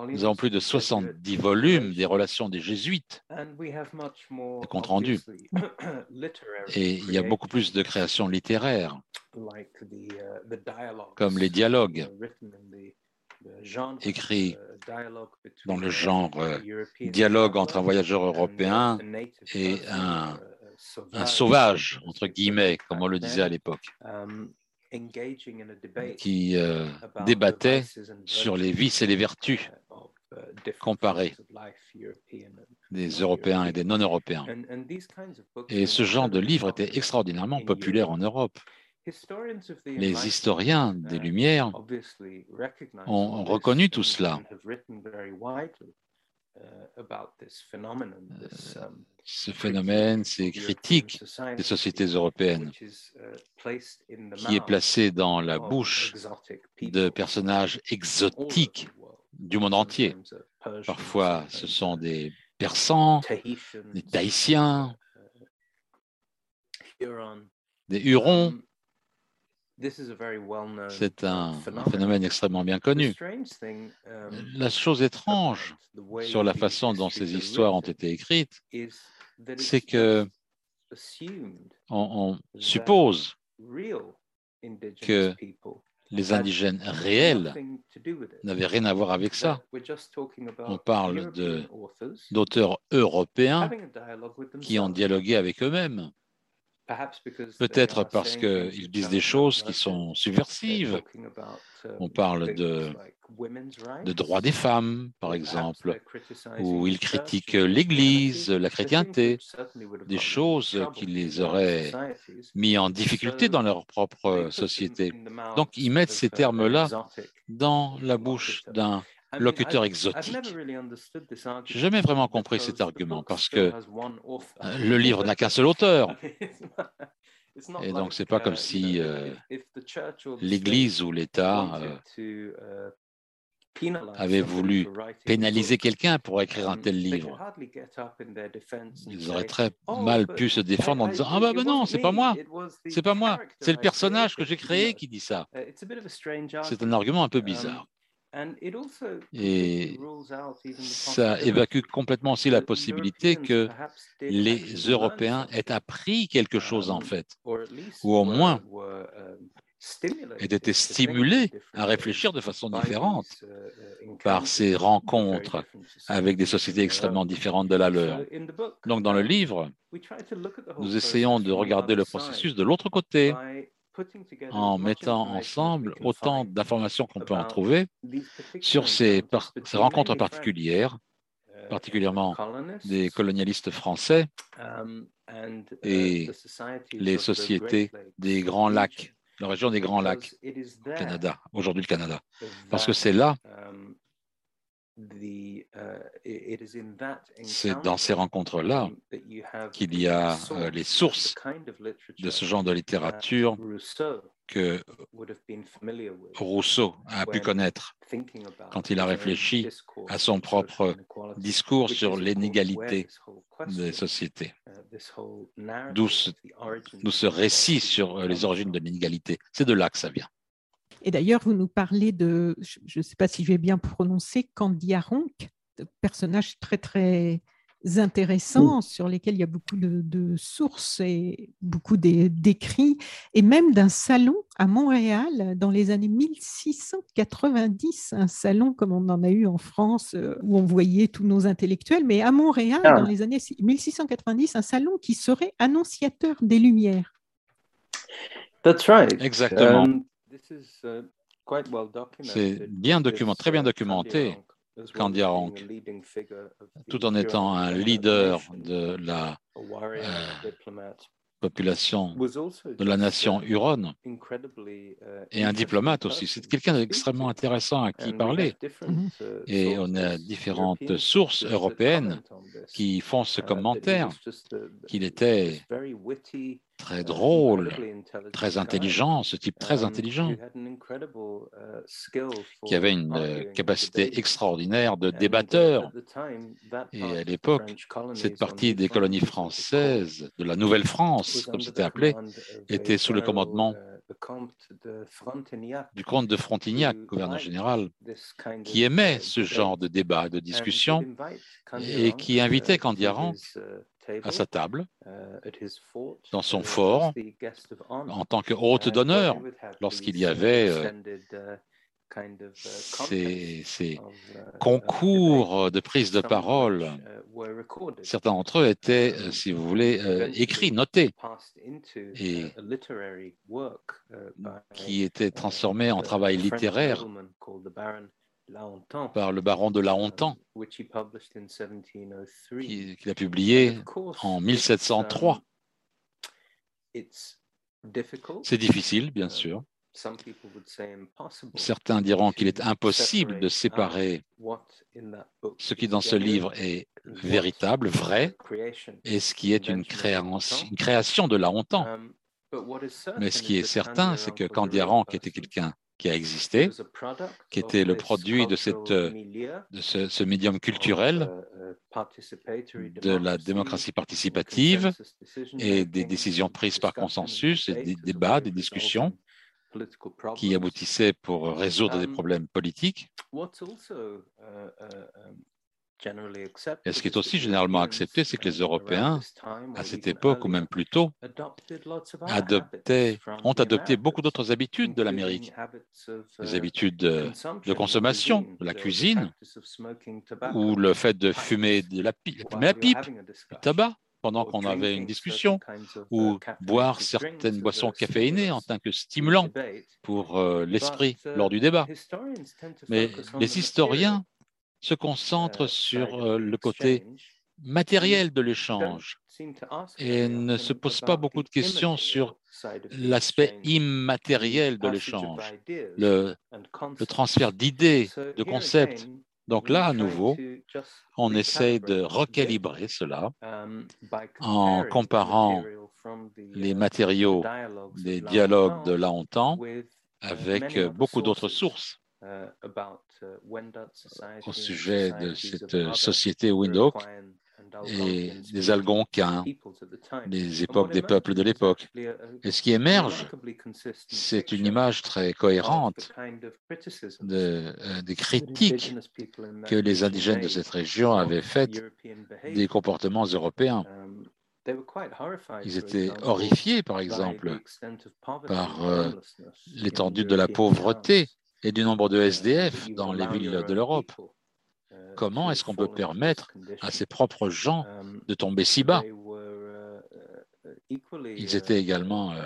Nous avons plus de 70 volumes des relations des jésuites, des comptes rendus. Et il y a beaucoup plus de créations littéraires, uh, comme les dialogues écrit dans le genre euh, dialogue entre un voyageur européen et un, un sauvage, entre guillemets, comme on le disait à l'époque, qui euh, débattait sur les vices et les vertus comparées des Européens et des non-Européens. Et ce genre de livre était extraordinairement populaire en Europe. Les historiens des uh, Lumières ont reconnu tout cela. Uh, um, ce phénomène, ces critiques des sociétés européennes, uh, qui est placé dans la bouche de personnages exotiques du monde entier. Parfois, ce sont des Persans, des Tahitiens, des Hurons. C'est un, phénomène extrêmement bien connu. Um, la chose étrange sur la façon dont ces histoires ont été écrites, c'est que on, suppose que les indigènes réels n'avaient rien à voir avec ça. On parle d'auteurs européens qui ont dialogué avec eux-mêmes. Peut-être parce qu'ils disent des choses qui sont subversives. Uh, On parle de, de droits des femmes, par exemple, ou ils critiquent l'Église, la chrétienté, des choses qui les auraient mis en difficulté dans leur propre société. Donc, ils mettent ces termes-là dans la bouche d'un locuteur exotique. Je n'ai jamais vraiment compris cet argument parce que euh, le livre n'a qu'un seul auteur. Et donc, ce n'est pas comme si uh, euh, l'Église ou l'État euh, avait voulu pénaliser quelqu'un pour écrire un um, tel livre. Ils auraient très oh, mal pu se défendre en disant Ah bah, bah non, c'est pas moi, c'est pas moi, c'est le personnage que j'ai créé qui dit ça. Uh, c'est un argument un peu um, bizarre. Et ça évacue complètement aussi la possibilité que les Européens aient appris quelque chose en um, fait, ou au moins aient été stimulés à réfléchir de façon différente uh, par ces rencontres avec des sociétés extrêmement différentes de la leur. Donc dans le livre, nous essayons de regarder le processus de l'autre côté en mettant ensemble autant d'informations qu'on peut en trouver sur ces, ces rencontres particulières, uh, particulièrement des colonialistes français um, uh, et les sociétés des Grands Lacs, la région des Grands Lacs, Canada, aujourd'hui le Canada. Parce que c'est là um, C'est dans ces rencontres-là qu'il y a euh, les sources de ce genre de littérature que Rousseau a pu connaître quand il a réfléchi à son propre discours sur l'inégalité des sociétés. Uh, d'où ce récit sur euh, les origines de l'inégalité. C'est de là que ça vient. Et d'ailleurs, vous nous parlez de, je ne sais pas si je vais bien prononcer, Candiaronc, personnage très très intéressant sur lesquels il y a beaucoup de, sources et beaucoup d'écrits, et même d'un salon à Montréal dans les années 1690, un salon comme on en a eu en France euh, où on voyait tous nos intellectuels, mais à Montréal ah. dans les années 1690, un salon qui serait annonciateur des Lumières. That's right. Exactement. Um, C'est bien documenté, très bien documenté, Candiaronc, tout en étant un leader de la population de la nation Huron uh, et un diplomate aussi. C'est quelqu'un d'extrêmement intéressant à qui parler. Uh, et on a différentes sources européennes qui font ce commentaire qu'il était très uh, drôle, très intelligent, ce type très um, intelligent, qui avait une euh, capacité extraordinaire de débatteur. Et à l'époque, cette partie des colonies françaises, de la Nouvelle-France, comme c'était appelé, était sous le commandement uh, du comte de Frontignac, gouverneur général, qui aimait ce genre de débat, de discussion, et qui invitait Candiaran à sa table, uh, dans son fort, en tant que hôte uh, d'honneur, lorsqu'il y avait uh, ces, concours de prise de parole. Certains d'entre eux étaient, um, si vous voulez, écrits, notés, et qui étaient transformés en travail littéraire par le baron de Lahontan, uh, qu'il a publié en 1703. Um, C'est difficile, bien uh, sûr. Certains diront qu'il est impossible de séparer ce qui dans ce livre est véritable, vrai, et ce qui est une création, de Lahontan. Um, Mais ce qui est certain, c'est que Candiaran, qui était quelqu'un qui a existé, qui était le produit de, cette, de ce, médium culturel de la démocratie participative et des décisions prises par consensus et des débats, des discussions qui aboutissaient pour résoudre des problèmes politiques. Et ce qui est aussi généralement accepté, c'est que les Européens, à cette époque ou même plus tôt, adoptaient, ont adopté beaucoup d'autres habitudes de l'Amérique, les habitudes de, consommation, de la cuisine, ou le fait de fumer de la, pipe, la pipe, du tabac pendant qu'on avait une discussion, ou boire certaines boissons caféinées en tant que stimulant pour euh, l'esprit lors du débat. Mais les historiens se concentre sur euh, le côté matériel de l'échange et ne se pose pas beaucoup de questions sur l'aspect immatériel de l'échange, le, transfert d'idées, de concepts. Donc là, à nouveau, on essaie de recalibrer cela um, en comparant les matériaux des dialogues de là longtemps avec beaucoup d'autres sources au sujet de cette société Windhoek et des Algonquins, les époques des peuples de l'époque. Et ce qui émerge, c'est une image très cohérente de, euh, des critiques que les indigènes de cette région avaient faites des comportements européens. Ils étaient horrifiés, par exemple, par euh, l'étendue de la pauvreté et du nombre de SDF dans les villes de l'Europe. Comment est-ce qu'on peut permettre à ses propres gens de tomber si bas? Ils étaient également euh,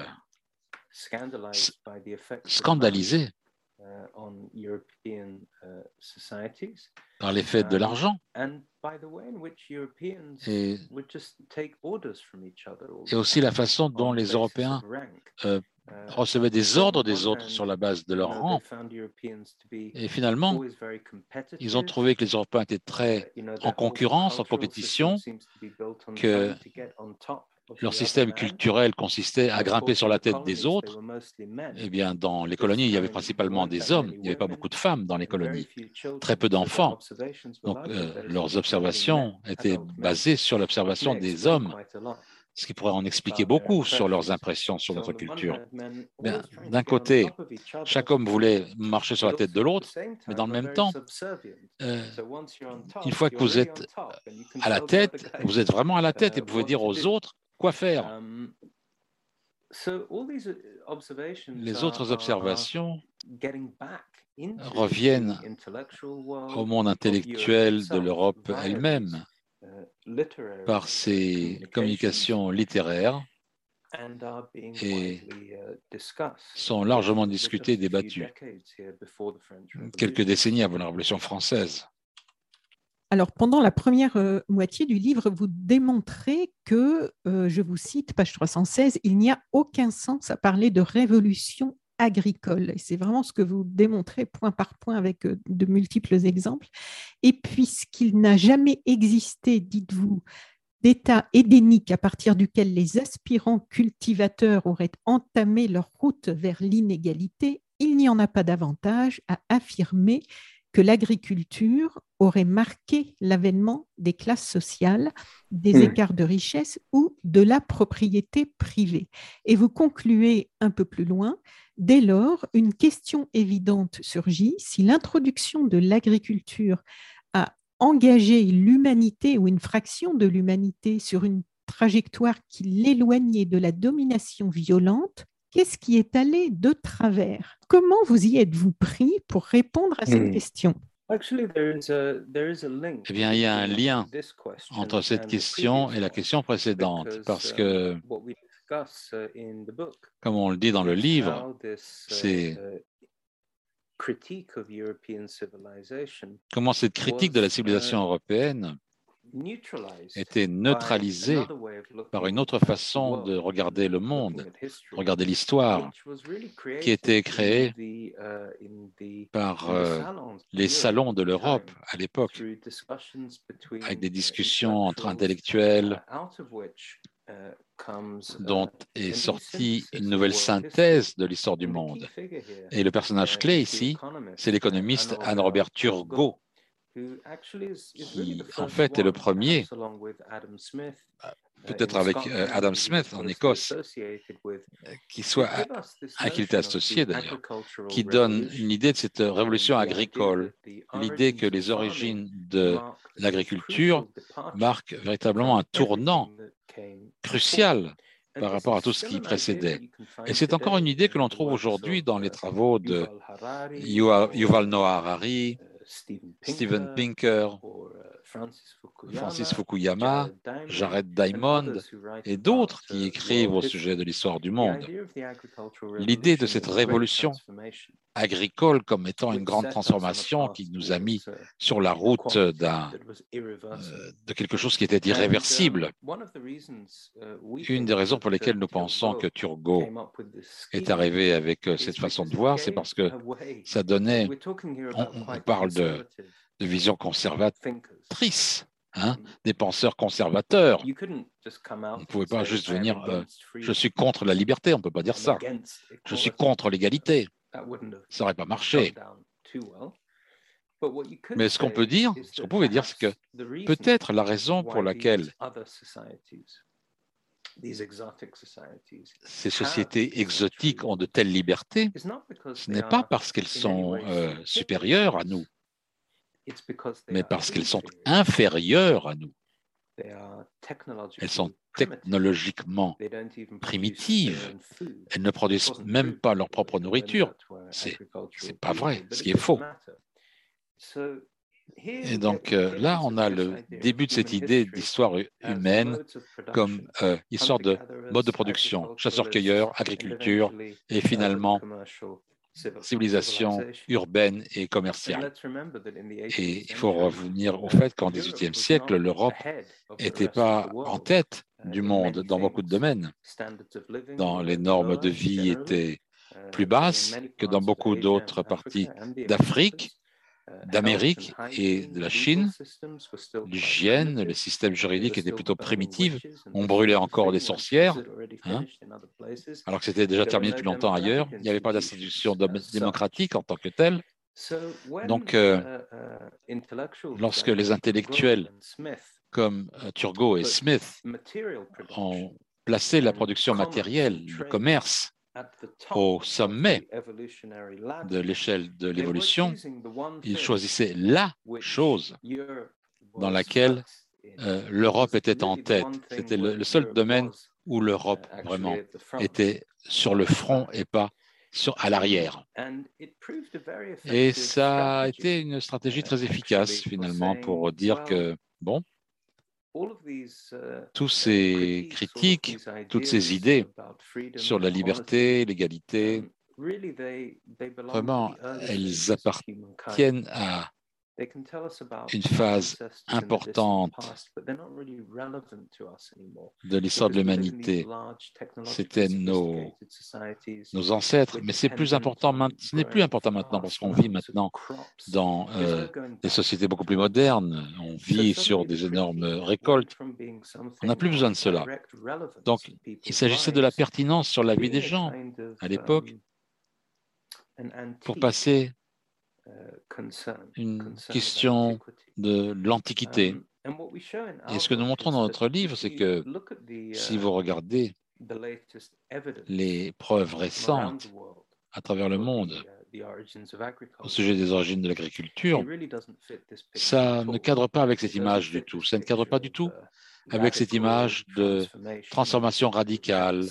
scandalisés par l'effet de l'argent. et, et, aussi la façon dont les Européens euh, recevaient des ordres des autres sur la base de leur rang. Et finalement, ils ont trouvé que les Européens étaient très en concurrence, en compétition, que leur système culturel consistait à grimper sur la tête des autres. Eh bien, dans les colonies, il y avait principalement des hommes. Il n'y avait pas beaucoup de femmes dans les colonies. Très peu d'enfants. Donc, euh, leurs observations étaient basées sur l'observation des hommes ce qui pourrait en expliquer beaucoup sur leurs impressions sur notre culture. D'un côté, chaque homme voulait marcher sur la tête de l'autre, mais dans le même temps, euh, une fois que vous êtes à la tête, vous êtes vraiment à la tête et vous pouvez dire aux autres quoi faire. Les autres observations reviennent au monde intellectuel de l'Europe elle-même par ses communications littéraires et sont largement discutées et débattues quelques décennies avant la Révolution française. Alors, pendant la première euh, moitié du livre, vous démontrez que, euh, je vous cite, page 316, il n'y a aucun sens à parler de révolution agricole. C'est vraiment ce que vous démontrez point par point avec euh, de multiples exemples. Et puisqu'il n'a jamais existé, dites-vous, d'état édénique à partir duquel les aspirants cultivateurs auraient entamé leur route vers l'inégalité, il n'y en a pas davantage à affirmer que l'agriculture aurait marqué l'avènement des classes sociales, des hmm. écarts de richesse ou de la propriété privée. Et vous concluez un peu plus loin, dès lors, une question évidente surgit, si l'introduction de l'agriculture a engagé l'humanité ou une fraction de l'humanité sur une trajectoire qui l'éloignait de la domination violente, qu'est-ce qui est allé de travers? Comment vous y êtes-vous pris pour répondre à cette hmm. question? Eh bien, il y a un lien entre cette question et la question précédente, parce que, uh, comme on le dit dans le livre, uh, c'est comment cette critique de la civilisation uh, européenne était neutralisé par une autre façon de regarder le monde, regarder l'histoire, qui était créée par euh, les salons de l'Europe à l'époque, avec des discussions entre intellectuels dont est sortie une nouvelle synthèse de l'histoire du monde. Et le personnage clé ici, c'est l'économiste Anne-Robert Turgot, en fait est le premier, ah, peut-être avec euh, Adam Smith en Écosse, euh, qui soit, à qui il était associé d'ailleurs, qui donne une idée de cette révolution agricole, l'idée que les origines de l'agriculture marquent véritablement un tournant crucial par rapport à tout ce qui précédait. Et c'est encore une idée que l'on trouve aujourd'hui dans les travaux de Yuval Noah Harari, Steven Pinker, uh, Francis Fukuyama, Jared Diamond et d'autres qui uh, écrivent au sujet de l'histoire du monde. L'idée de cette révolution agricole comme étant une grande transformation qui nous a mis sur la route euh, de quelque chose qui était irréversible. Uh, Une des raisons pour lesquelles nous pensons que Turgot est arrivé avec euh, cette façon de voir, c'est parce que ça donnait, on, parle de, de vision conservatrice. Hein, mm. des penseurs conservateurs. On ne pouvait pas juste venir, euh, je suis contre la liberté, on ne peut pas dire ça. Je suis contre l'égalité. Ça n'aurait pas marché. Mais ce qu'on peut dire, ce qu'on pouvait dire, c'est que peut-être la raison pour laquelle ces sociétés exotiques ont de telles libertés, ce n'est pas parce qu'elles sont euh, supérieures à nous, mais parce qu'elles sont inférieures à nous. Elles sont technologiquement primitives. Elles ne produisent même pas leur propre nourriture. C'est pas vrai, ce qui est faux. Et donc euh, là, on a le début de cette idée d'histoire humaine comme euh, histoire de mode de production, chasseurs-cueilleurs, agriculture et finalement civilisation urbaine et commerciale. Et il faut revenir au fait qu'en XVIIIe siècle, l'Europe n'était pas en tête du monde dans beaucoup de domaines. Dans les normes de vie étaient plus basses que dans beaucoup d'autres parties d'Afrique d'Amérique et de la Chine, l'hygiène, le système juridique était plutôt primitif. On brûlait encore des sorcières, hein, alors que c'était déjà terminé depuis longtemps ailleurs. Il n'y avait pas d'institution démocratique en tant que telle. Donc, euh, lorsque les intellectuels comme euh, Turgot et Smith ont placé la production matérielle, le commerce, au sommet de l'échelle de l'évolution, il choisissait la chose dans laquelle euh, l'Europe était en tête. C'était le, seul domaine où l'Europe vraiment était sur le front et pas sur, à l'arrière. Et ça a été une stratégie très efficace finalement pour dire que, bon, tous ces critiques, toutes ces idées sur la liberté, l'égalité, vraiment, elles appartiennent à une phase importante de l'histoire de l'humanité. C'était nos, nos ancêtres, mais c'est plus important, ce n'est plus important maintenant parce qu'on vit maintenant dans euh, des sociétés beaucoup plus modernes. On vit sur des énormes récoltes. On n'a plus besoin de cela. Donc, il s'agissait de la pertinence sur la vie des gens à l'époque pour passer une question de l'Antiquité. Et ce que nous montrons dans notre livre, c'est que si vous regardez les preuves récentes à travers le monde au sujet des origines de l'agriculture, ça ne cadre pas avec cette image du tout. Ça ne cadre pas du tout avec cette image de transformation radicale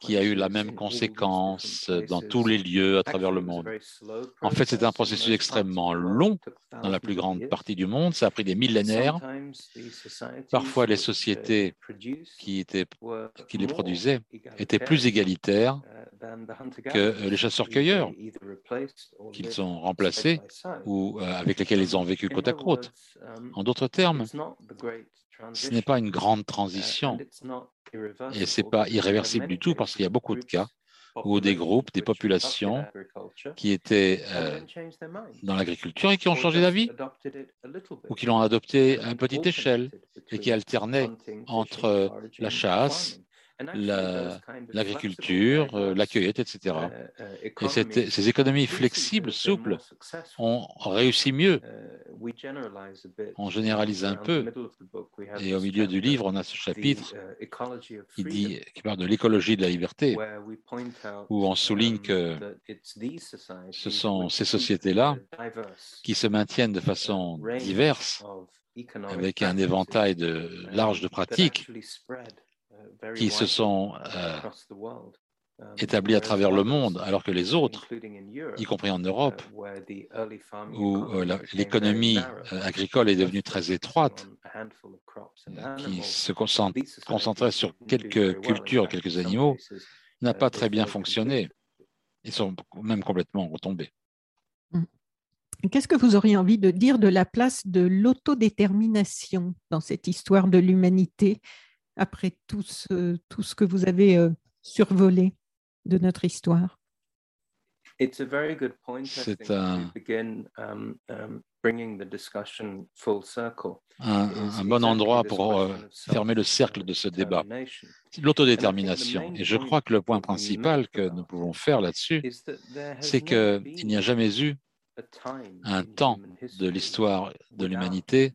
qui a eu la même conséquence dans tous les lieux à travers le monde. En fait, c'est un processus extrêmement long dans la plus grande partie du monde. Ça a pris des millénaires. Parfois, les sociétés qui, étaient, les produisaient étaient plus égalitaires que les chasseurs-cueilleurs qu'ils ont remplacés ou euh, avec lesquels ils ont vécu côte à côte. En d'autres termes, ce n'est pas une grande transition. Et ce n'est pas irréversible du tout parce qu'il y a beaucoup de cas où des groupes, des populations qui étaient euh, dans l'agriculture et qui ont changé d'avis ou qui l'ont adopté à une petite échelle et qui alternaient entre la chasse l'agriculture, euh, la cueillette, etc. Euh, et ces économies flexibles, souples, ont réussi mieux. On généralise un peu. Et au milieu du livre, on a ce chapitre qui, dit, qui parle de l'écologie de la liberté, où on souligne que ce sont ces sociétés-là qui se maintiennent de façon diverse, avec un éventail de, large de pratiques qui se sont euh, établis à travers le monde, alors que les autres, y compris en Europe, où euh, l'économie euh, agricole est devenue très étroite, qui se concentrait sur quelques cultures, quelques animaux, n'a pas très bien fonctionné. Ils sont même complètement retombés. Mmh. Qu'est-ce que vous auriez envie de dire de la place de l'autodétermination dans cette histoire de l'humanité? Après tout ce, tout ce que vous avez euh, survolé de notre histoire C'est un, um, um, un, bon endroit pour euh, fermer le cercle de ce débat. L'autodétermination. Et je crois que le point principal que nous pouvons faire là-dessus, c'est qu'il n'y a jamais eu un temps de l'histoire de l'humanité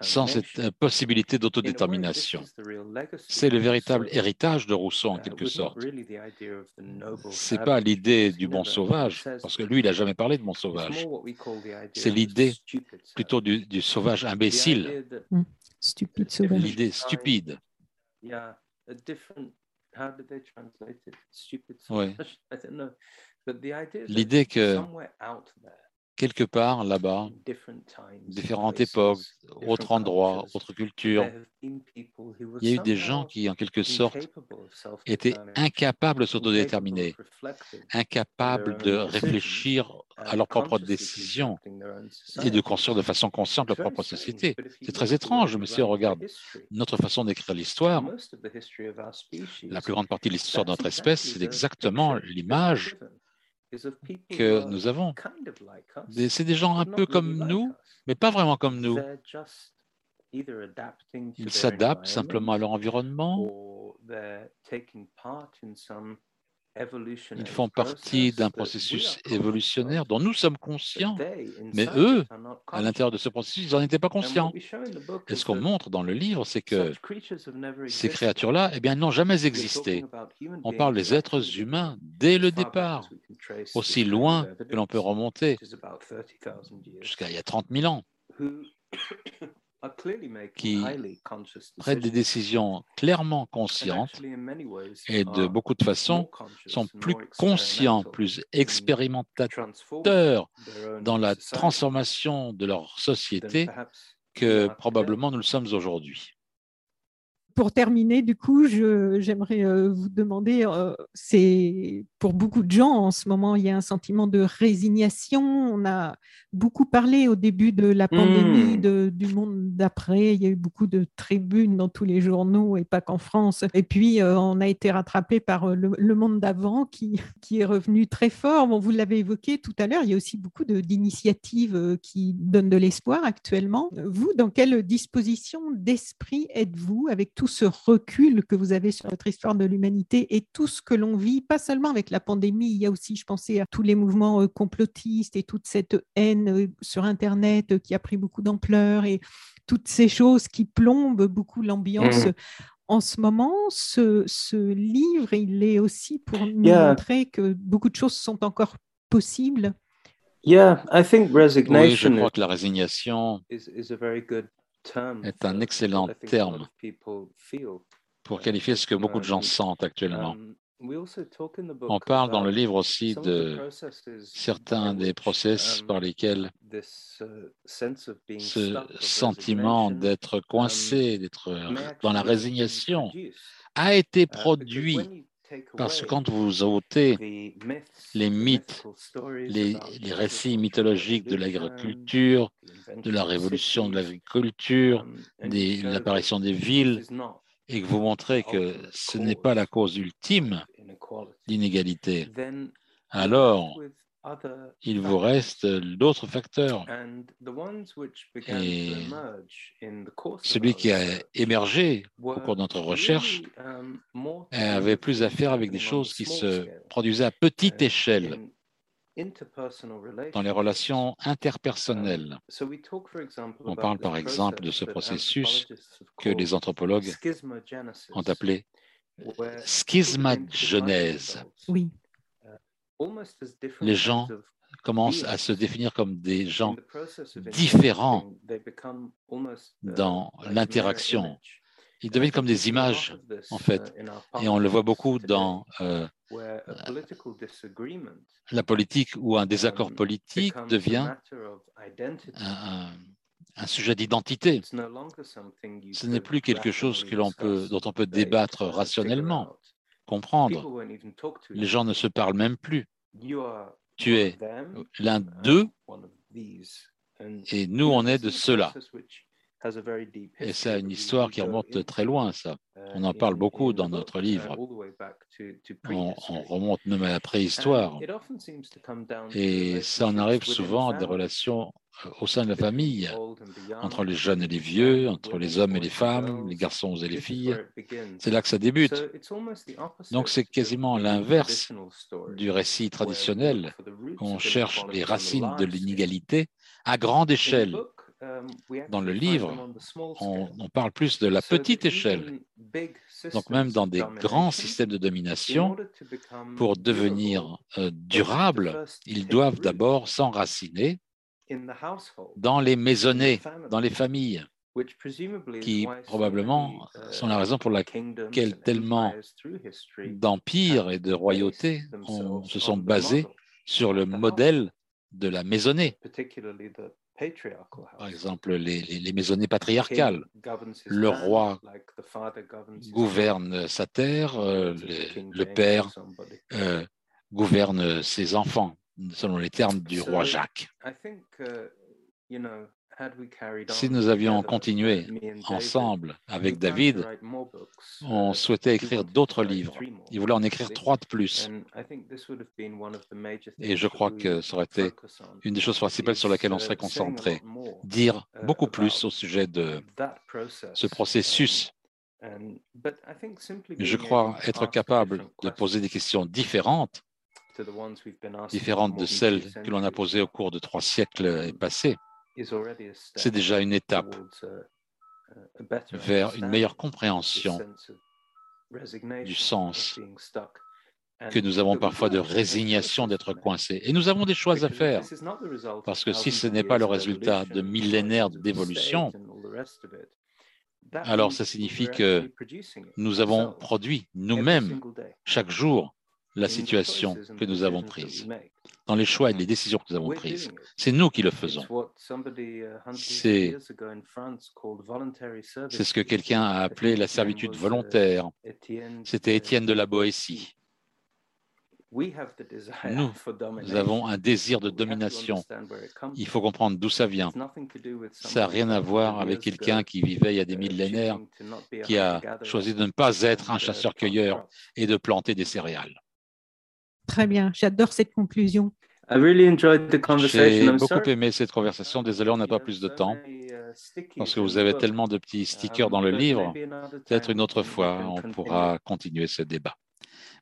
sans cette possibilité d'autodétermination. C'est le véritable héritage de Rousseau en uh, quelque sorte. Ce n'est pas l'idée du bon sauvage, parce que lui, il n'a jamais parlé de bon sauvage. C'est l'idée plutôt du, sauvage imbécile. Hmm. Stupide sauvage. L'idée stupide. L'idée que quelque part là-bas, différentes époques, autres endroits, autres cultures, il y a eu des gens qui, en quelque sorte, étaient incapables de s'autodéterminer, incapables de réfléchir à leurs propres décisions et de construire de façon consciente leur propre société. C'est très étrange, mais si on regarde notre façon d'écrire l'histoire, la plus grande partie de l'histoire de notre espèce, c'est exactement l'image que nous avons. C'est des gens un peu comme nous, mais pas vraiment comme nous. Ils s'adaptent simplement à leur environnement ils font partie d'un processus évolutionnaire dont nous sommes conscients, mais eux, à l'intérieur de ce processus, ils n'en étaient pas conscients. Et ce qu'on montre dans le livre, c'est que ces créatures-là, eh bien, n'ont jamais existé. On parle des êtres humains dès le départ, aussi loin que l'on peut remonter, jusqu'à il y a 30 000 ans qui prennent des décisions clairement conscientes et de beaucoup de façons sont plus conscients, plus expérimentateurs dans la transformation de leur société que probablement nous le sommes aujourd'hui pour terminer, du coup, j'aimerais euh, vous demander, euh, c'est pour beaucoup de gens en ce moment, il y a un sentiment de résignation. On a beaucoup parlé au début de la pandémie hmm. du monde d'après. Il y a eu beaucoup de tribunes dans tous les journaux et pas qu'en France. Et puis, euh, on a été rattrapé par le, monde d'avant qui, qui est revenu très fort. Bon, vous l'avez évoqué tout à l'heure, il y a aussi beaucoup d'initiatives qui donnent de l'espoir actuellement. Vous, dans quelle disposition d'esprit êtes-vous avec tout ce recul que vous avez sur votre histoire de l'humanité et tout ce que l'on vit, pas seulement avec la pandémie, il y a aussi, je pensais à tous les mouvements euh, complotistes et toute cette haine euh, sur Internet euh, qui a pris beaucoup d'ampleur et toutes ces choses qui plombent beaucoup l'ambiance. Mmh. En ce moment, ce, livre, il est aussi pour nous montrer que beaucoup de choses sont encore possibles. Yeah, I think resignation oui, je crois que la résignation est un excellent terme pour qualifier ce que beaucoup de gens sentent actuellement. Um, On parle dans le livre aussi de certains des process um, par lesquels uh, ce sentiment d'être coincé, um, d'être dans la résignation a été uh, produit parce que quand vous ôtez les mythes, les, récits mythologiques de l'agriculture, de la révolution de l'agriculture, de l'apparition des villes, et que vous montrez que ce n'est pas la cause ultime d'inégalité, alors il vous reste d'autres facteurs. Et celui qui a émergé au cours de notre recherche um, avait plus à faire avec des choses qui se produisaient à petite uh, échelle dans les relations interpersonnelles. Um, On parle par exemple de ce processus que les anthropologues ont appelé schismagenèse. Oui les gens commencent à se définir comme des gens différents dans l'interaction. Ils deviennent comme des images, en fait. Et on le voit beaucoup dans euh, la politique où un désaccord politique devient un, sujet d'identité. Ce n'est plus quelque chose que l'on peut, dont on peut débattre rationnellement comprendre. Les gens ne se parlent même plus. Tu es l'un d'eux et nous, on est de ceux-là. Et c'est une histoire qui remonte très loin, ça. Uh, on en parle beaucoup dans notre uh, livre. On, remonte même à la préhistoire. Et ça en arrive souvent à des relations au sein de la famille, entre les jeunes et les vieux, entre les hommes et les femmes, les garçons et les filles. C'est là que ça débute. Donc c'est quasiment l'inverse du récit traditionnel. On cherche les racines de l'inégalité à grande échelle. Dans le livre, on, parle plus de la petite échelle. Donc même dans des grands systèmes de domination, pour devenir euh, durables, ils doivent d'abord s'enraciner dans les maisonnées, dans les familles, qui probablement uh, sont la raison pour laquelle tellement d'empires et de royautés se sont basés sur le modèle de la maisonnée. Par exemple, les, les, maisonnées patriarcales. Le roi gouverne sa terre, euh, le, père euh, gouverne ses enfants, selon les termes du roi Jacques. Uh, si nous avions continué ensemble avec David, on souhaitait écrire d'autres livres. Il voulait en écrire trois de plus. Et je crois que ça aurait été une des choses principales sur laquelle on serait concentré. Dire uh, beaucoup plus au sujet de ce processus je crois être capable de poser des questions différentes, différentes de celles que l'on a posées au cours de trois siècles passés c'est déjà une étape vers une meilleure compréhension du sens que nous avons parfois de résignation d'être coincés. Et nous avons des choix à faire, parce que si ce n'est pas le résultat de millénaires d'évolution, alors ça signifie que nous avons produit nous-mêmes chaque jour la situation que nous avons prise, dans les choix et les décisions que nous avons prises. C'est nous qui le faisons. C'est ce que quelqu'un a appelé la servitude volontaire. C'était Étienne de la Boétie. Nous, avons un désir de domination. Il faut comprendre d'où ça vient. Ça n'a rien à voir avec quelqu'un qui vivait il y a des millénaires, qui a choisi de ne pas être un chasseur-cueilleur et de planter des céréales. Très bien, j'adore cette conclusion. J'ai beaucoup aimé cette conversation. Désolé, on n'a pas plus de temps parce que vous avez tellement de petits stickers dans le livre. Peut-être une autre fois, on pourra continuer ce débat.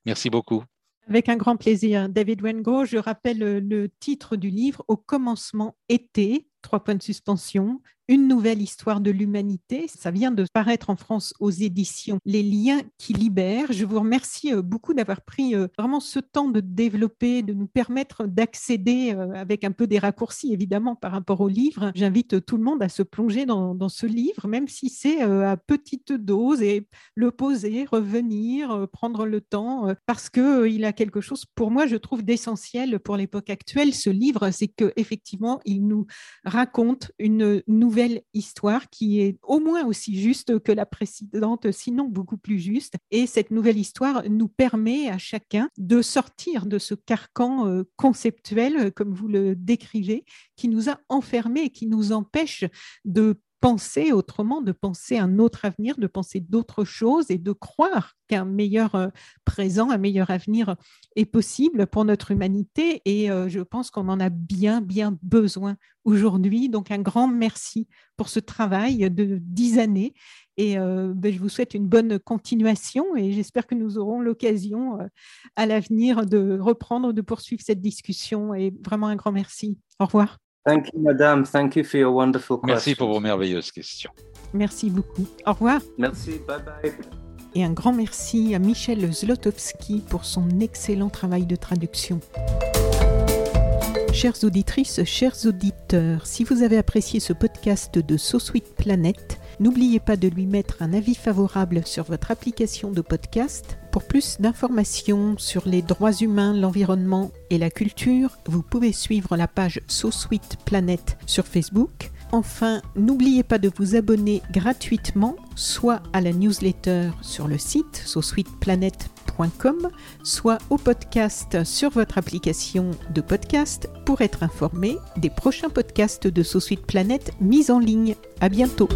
Merci beaucoup. Avec un grand plaisir. David Wengo, je rappelle le titre du livre Au commencement été, trois points de suspension, une nouvelle histoire de l'humanité. Ça vient de paraître en France aux éditions Les liens qui libèrent. Je vous remercie euh, beaucoup d'avoir pris euh, vraiment ce temps de développer, de nous permettre d'accéder euh, avec un peu des raccourcis évidemment par rapport au livre. J'invite tout le monde à se plonger dans, dans ce livre, même si c'est à petite dose et le poser, revenir, prendre le temps, parce qu'il a quelque chose pour moi, je trouve d'essentiel pour l'époque actuelle. Ce livre, c'est qu'effectivement, il nous raconte une nouvelle histoire qui est au moins aussi juste que la précédente, sinon beaucoup plus juste. Et cette nouvelle histoire nous permet à chacun de sortir de ce carcan euh, conceptuel, comme vous le décrivez, qui nous a enfermés, qui nous empêche de penser autrement, de penser un autre avenir, de penser d'autres choses et de croire qu'un meilleur euh, présent, un meilleur avenir est possible pour notre humanité. Et euh, je pense qu'on en a bien, bien besoin aujourd'hui. Donc un grand merci pour ce travail de dix années. Et euh, ben, je vous souhaite une bonne continuation et j'espère que nous aurons l'occasion à l'avenir de reprendre, de poursuivre cette discussion. Et vraiment un grand merci. Au revoir. Thank you, madame. Thank you for your wonderful Merci pour vos merveilleuses questions. Merci beaucoup. Au revoir. Merci. Bye bye. Et un grand merci à Michel Zlotowski pour son excellent travail de traduction. Chères auditrices, chers auditeurs, si vous avez apprécié ce podcast de So Sweet Planet, n'oubliez pas de lui mettre un avis favorable sur votre application de podcast pour plus d'informations sur les droits humains, l'environnement et la culture, vous pouvez suivre la page So Sweet Planet sur Facebook. Enfin, n'oubliez pas de vous abonner gratuitement, soit à la newsletter sur le site sosweetplanet.com, soit au podcast sur votre application de podcast pour être informé des prochains podcasts de So Sweet Planet mis en ligne. À bientôt.